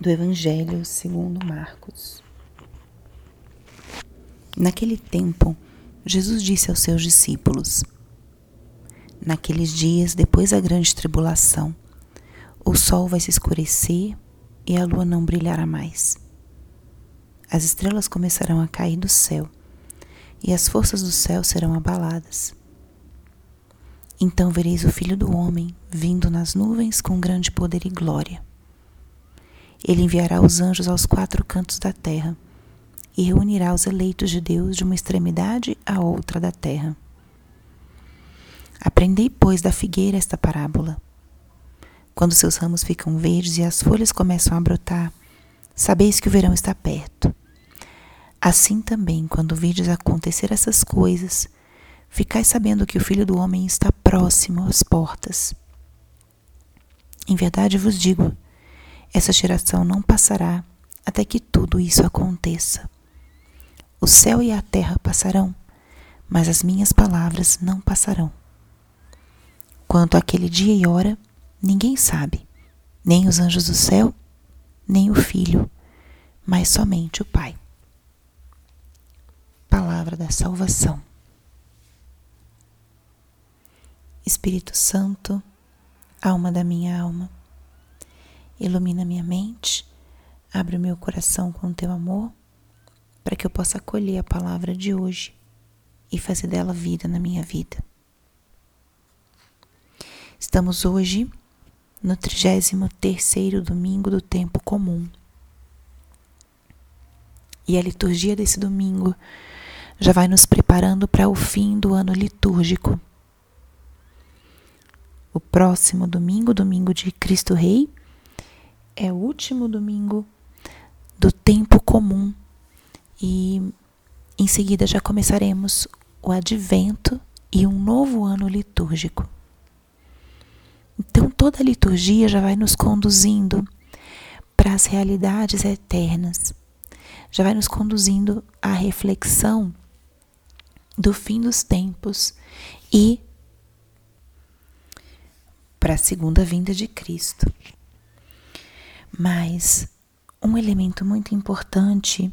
do Evangelho segundo Marcos. Naquele tempo, Jesus disse aos seus discípulos: Naqueles dias, depois da grande tribulação, o sol vai se escurecer e a lua não brilhará mais. As estrelas começarão a cair do céu e as forças do céu serão abaladas. Então vereis o Filho do Homem vindo nas nuvens com grande poder e glória. Ele enviará os anjos aos quatro cantos da terra e reunirá os eleitos de Deus de uma extremidade à outra da terra. Aprendei, pois, da figueira esta parábola. Quando seus ramos ficam verdes e as folhas começam a brotar, sabeis que o verão está perto. Assim também, quando virdes acontecer essas coisas, ficai sabendo que o Filho do Homem está próximo às portas. Em verdade vos digo, essa geração não passará até que tudo isso aconteça. O céu e a terra passarão, mas as minhas palavras não passarão. Quanto àquele dia e hora, ninguém sabe, nem os anjos do céu, nem o Filho, mas somente o Pai. Palavra da salvação. Espírito Santo, alma da minha alma, Ilumina minha mente, abre o meu coração com o teu amor, para que eu possa acolher a palavra de hoje e fazer dela vida na minha vida. Estamos hoje no 33º domingo do tempo comum. E a liturgia desse domingo já vai nos preparando para o fim do ano litúrgico. O próximo domingo, domingo de Cristo Rei, é o último domingo do tempo comum e em seguida já começaremos o advento e um novo ano litúrgico. Então toda a liturgia já vai nos conduzindo para as realidades eternas, já vai nos conduzindo à reflexão do fim dos tempos e para a segunda vinda de Cristo. Mas um elemento muito importante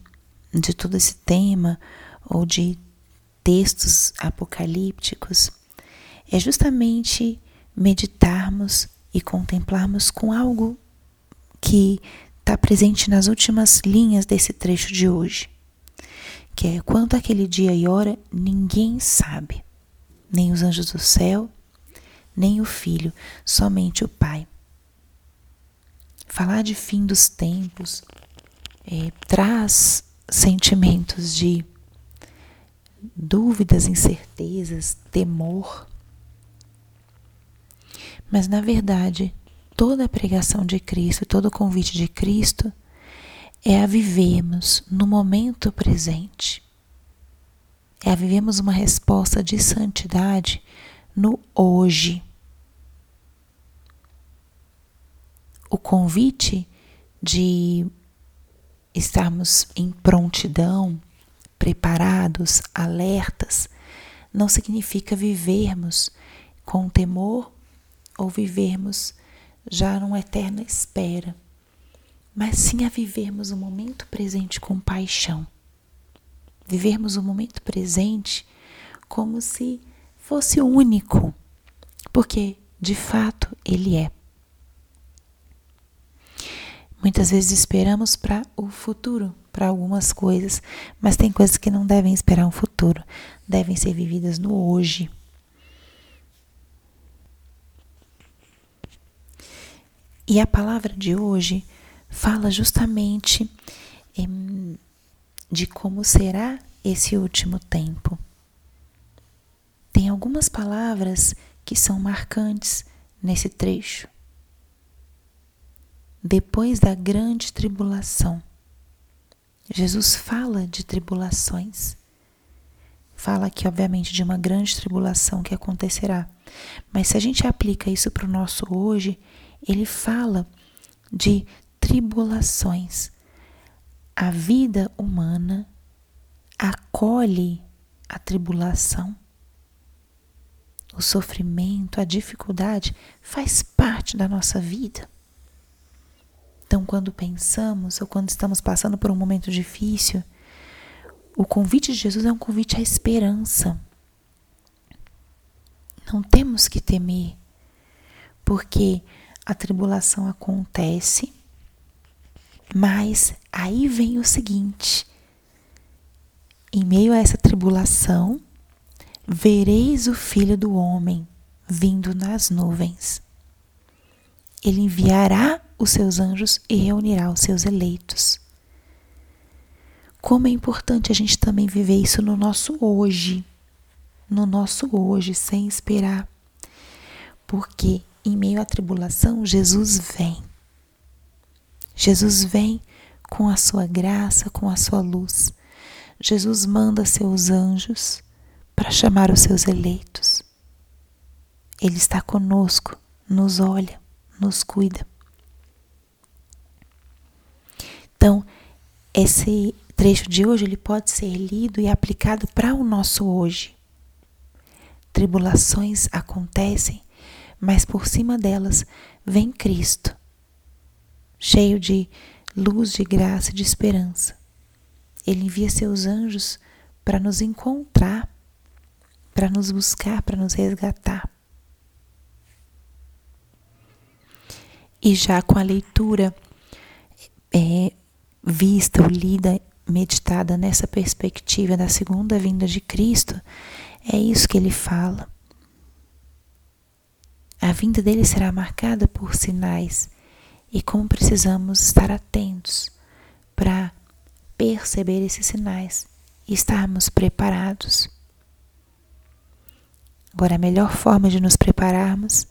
de todo esse tema ou de textos apocalípticos é justamente meditarmos e contemplarmos com algo que está presente nas últimas linhas desse trecho de hoje, que é quanto aquele dia e hora ninguém sabe, nem os anjos do céu, nem o filho, somente o Pai. Falar de fim dos tempos é, traz sentimentos de dúvidas, incertezas, temor. Mas, na verdade, toda a pregação de Cristo, todo o convite de Cristo é a vivermos no momento presente. É a vivermos uma resposta de santidade no hoje. O convite de estarmos em prontidão, preparados, alertas, não significa vivermos com temor ou vivermos já numa eterna espera, mas sim a vivermos o momento presente com paixão. Vivermos o momento presente como se fosse único, porque de fato ele é. Muitas vezes esperamos para o futuro, para algumas coisas, mas tem coisas que não devem esperar um futuro, devem ser vividas no hoje. E a palavra de hoje fala justamente em, de como será esse último tempo. Tem algumas palavras que são marcantes nesse trecho depois da grande tribulação. Jesus fala de tribulações. Fala aqui, obviamente, de uma grande tribulação que acontecerá. Mas se a gente aplica isso para o nosso hoje, ele fala de tribulações. A vida humana acolhe a tribulação. O sofrimento, a dificuldade faz parte da nossa vida. Então, quando pensamos ou quando estamos passando por um momento difícil, o convite de Jesus é um convite à esperança. Não temos que temer, porque a tribulação acontece, mas aí vem o seguinte: em meio a essa tribulação, vereis o Filho do Homem vindo nas nuvens. Ele enviará os seus anjos e reunirá os seus eleitos. Como é importante a gente também viver isso no nosso hoje, no nosso hoje, sem esperar. Porque em meio à tribulação, Jesus vem. Jesus vem com a sua graça, com a sua luz. Jesus manda seus anjos para chamar os seus eleitos. Ele está conosco, nos olha, nos cuida. Então, esse trecho de hoje ele pode ser lido e aplicado para o nosso hoje. Tribulações acontecem, mas por cima delas vem Cristo, cheio de luz, de graça e de esperança. Ele envia seus anjos para nos encontrar, para nos buscar, para nos resgatar. E já com a leitura é, vista ou lida meditada nessa perspectiva da segunda vinda de Cristo, é isso que ele fala. A vinda dele será marcada por sinais e como precisamos estar atentos para perceber esses sinais e estarmos preparados. Agora, a melhor forma de nos prepararmos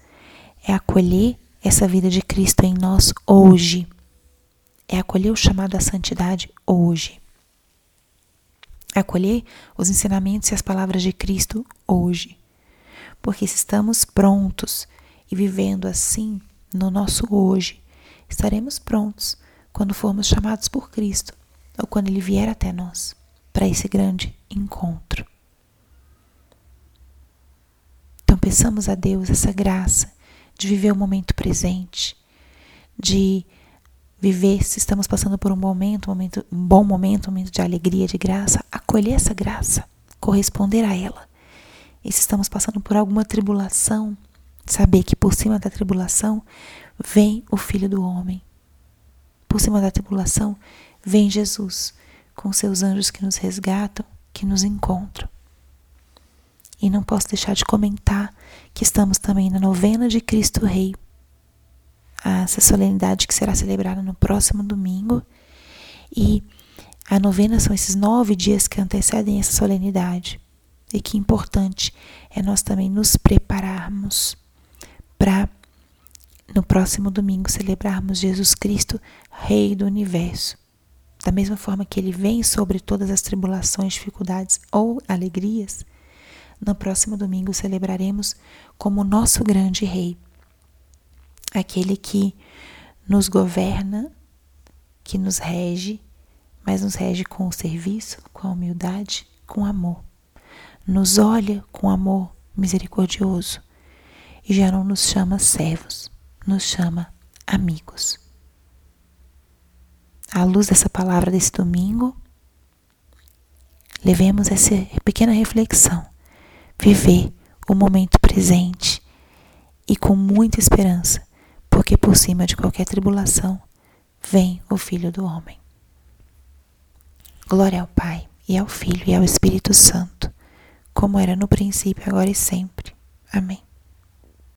é acolher essa vida de Cristo em nós hoje. É acolher o chamado à santidade hoje acolher os ensinamentos e as palavras de Cristo hoje. Porque se estamos prontos e vivendo assim no nosso hoje, estaremos prontos quando formos chamados por Cristo ou quando Ele vier até nós para esse grande encontro. Então, peçamos a Deus essa graça de viver o momento presente, de viver, se estamos passando por um momento, um momento, um bom momento, um momento de alegria, de graça, acolher essa graça, corresponder a ela. E se estamos passando por alguma tribulação, saber que por cima da tribulação vem o Filho do Homem. Por cima da tribulação vem Jesus, com seus anjos que nos resgatam, que nos encontram. E não posso deixar de comentar que estamos também na novena de Cristo Rei essa solenidade que será celebrada no próximo domingo. E a novena são esses nove dias que antecedem essa solenidade. E que importante é nós também nos prepararmos para no próximo domingo celebrarmos Jesus Cristo, Rei do Universo. Da mesma forma que ele vem sobre todas as tribulações, dificuldades ou alegrias, no próximo domingo celebraremos como nosso grande Rei aquele que nos governa, que nos rege, mas nos rege com o serviço, com a humildade, com amor. Nos olha com amor misericordioso e já não nos chama servos, nos chama amigos. À luz dessa palavra desse domingo, levemos essa pequena reflexão, viver o momento presente e com muita esperança porque por cima de qualquer tribulação vem o Filho do Homem. Glória ao Pai, e ao Filho, e ao Espírito Santo, como era no princípio, agora e sempre. Amém.